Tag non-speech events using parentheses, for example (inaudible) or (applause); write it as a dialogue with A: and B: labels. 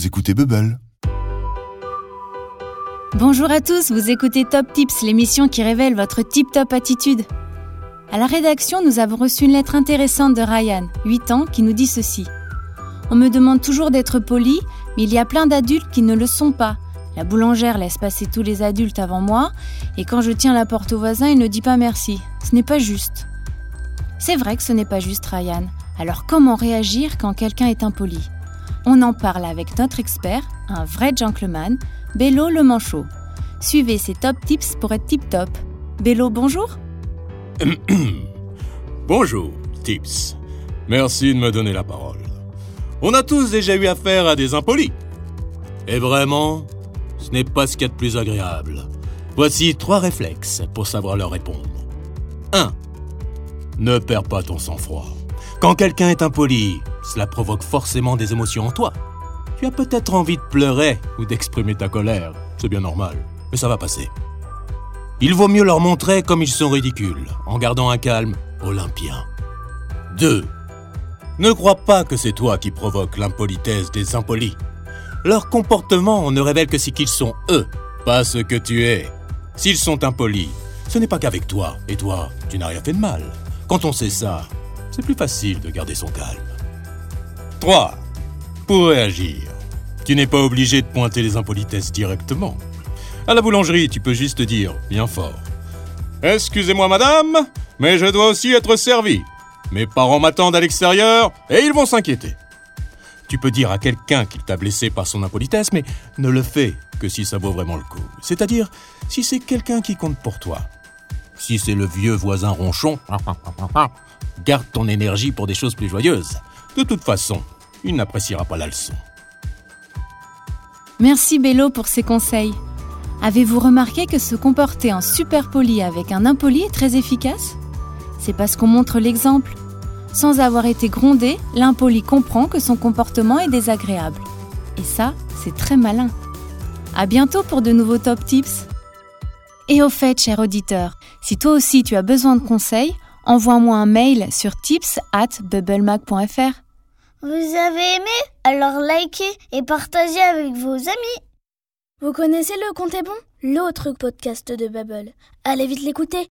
A: vous écoutez Bubble.
B: Bonjour à tous, vous écoutez Top Tips, l'émission qui révèle votre tip-top attitude. À la rédaction, nous avons reçu une lettre intéressante de Ryan, 8 ans, qui nous dit ceci. On me demande toujours d'être poli, mais il y a plein d'adultes qui ne le sont pas. La boulangère laisse passer tous les adultes avant moi, et quand je tiens la porte au voisin, il ne dit pas merci. Ce n'est pas juste. C'est vrai que ce n'est pas juste, Ryan. Alors comment réagir quand quelqu'un est impoli? On en parle avec notre expert, un vrai gentleman, Bello le manchot. Suivez ses top tips pour être tip top. Bello, bonjour (coughs)
C: Bonjour, Tips. Merci de me donner la parole. On a tous déjà eu affaire à des impolis. Et vraiment, ce n'est pas ce qu'il y a de plus agréable. Voici trois réflexes pour savoir leur répondre. 1. Ne perds pas ton sang-froid. Quand quelqu'un est impoli, cela provoque forcément des émotions en toi. Tu as peut-être envie de pleurer ou d'exprimer ta colère. C'est bien normal, mais ça va passer. Il vaut mieux leur montrer comme ils sont ridicules, en gardant un calme olympien. 2. Ne crois pas que c'est toi qui provoque l'impolitesse des impolis. Leur comportement ne révèle que ce qu'ils sont eux, pas ce que tu es. S'ils sont impolis, ce n'est pas qu'avec toi, et toi, tu n'as rien fait de mal. Quand on sait ça, c'est plus facile de garder son calme. 3. Pour réagir, tu n'es pas obligé de pointer les impolitesses directement. À la boulangerie, tu peux juste dire, bien fort. Excusez-moi madame, mais je dois aussi être servi. Mes parents m'attendent à l'extérieur et ils vont s'inquiéter. Tu peux dire à quelqu'un qu'il t'a blessé par son impolitesse, mais ne le fais que si ça vaut vraiment le coup. C'est-à-dire si c'est quelqu'un qui compte pour toi. Si c'est le vieux voisin ronchon, garde ton énergie pour des choses plus joyeuses. De toute façon, il n'appréciera pas la leçon.
B: Merci Bello pour ces conseils. Avez-vous remarqué que se comporter en super poli avec un impoli est très efficace? C'est parce qu'on montre l'exemple. Sans avoir été grondé, l'impoli comprend que son comportement est désagréable. Et ça, c'est très malin. À bientôt pour de nouveaux top tips. Et au fait, cher auditeur, si toi aussi tu as besoin de conseils, envoie-moi un mail sur tips at bubblemac.fr.
D: Vous avez aimé? Alors likez et partagez avec vos amis.
E: Vous connaissez Le Compte est bon? L'autre podcast de Bubble. Allez vite l'écouter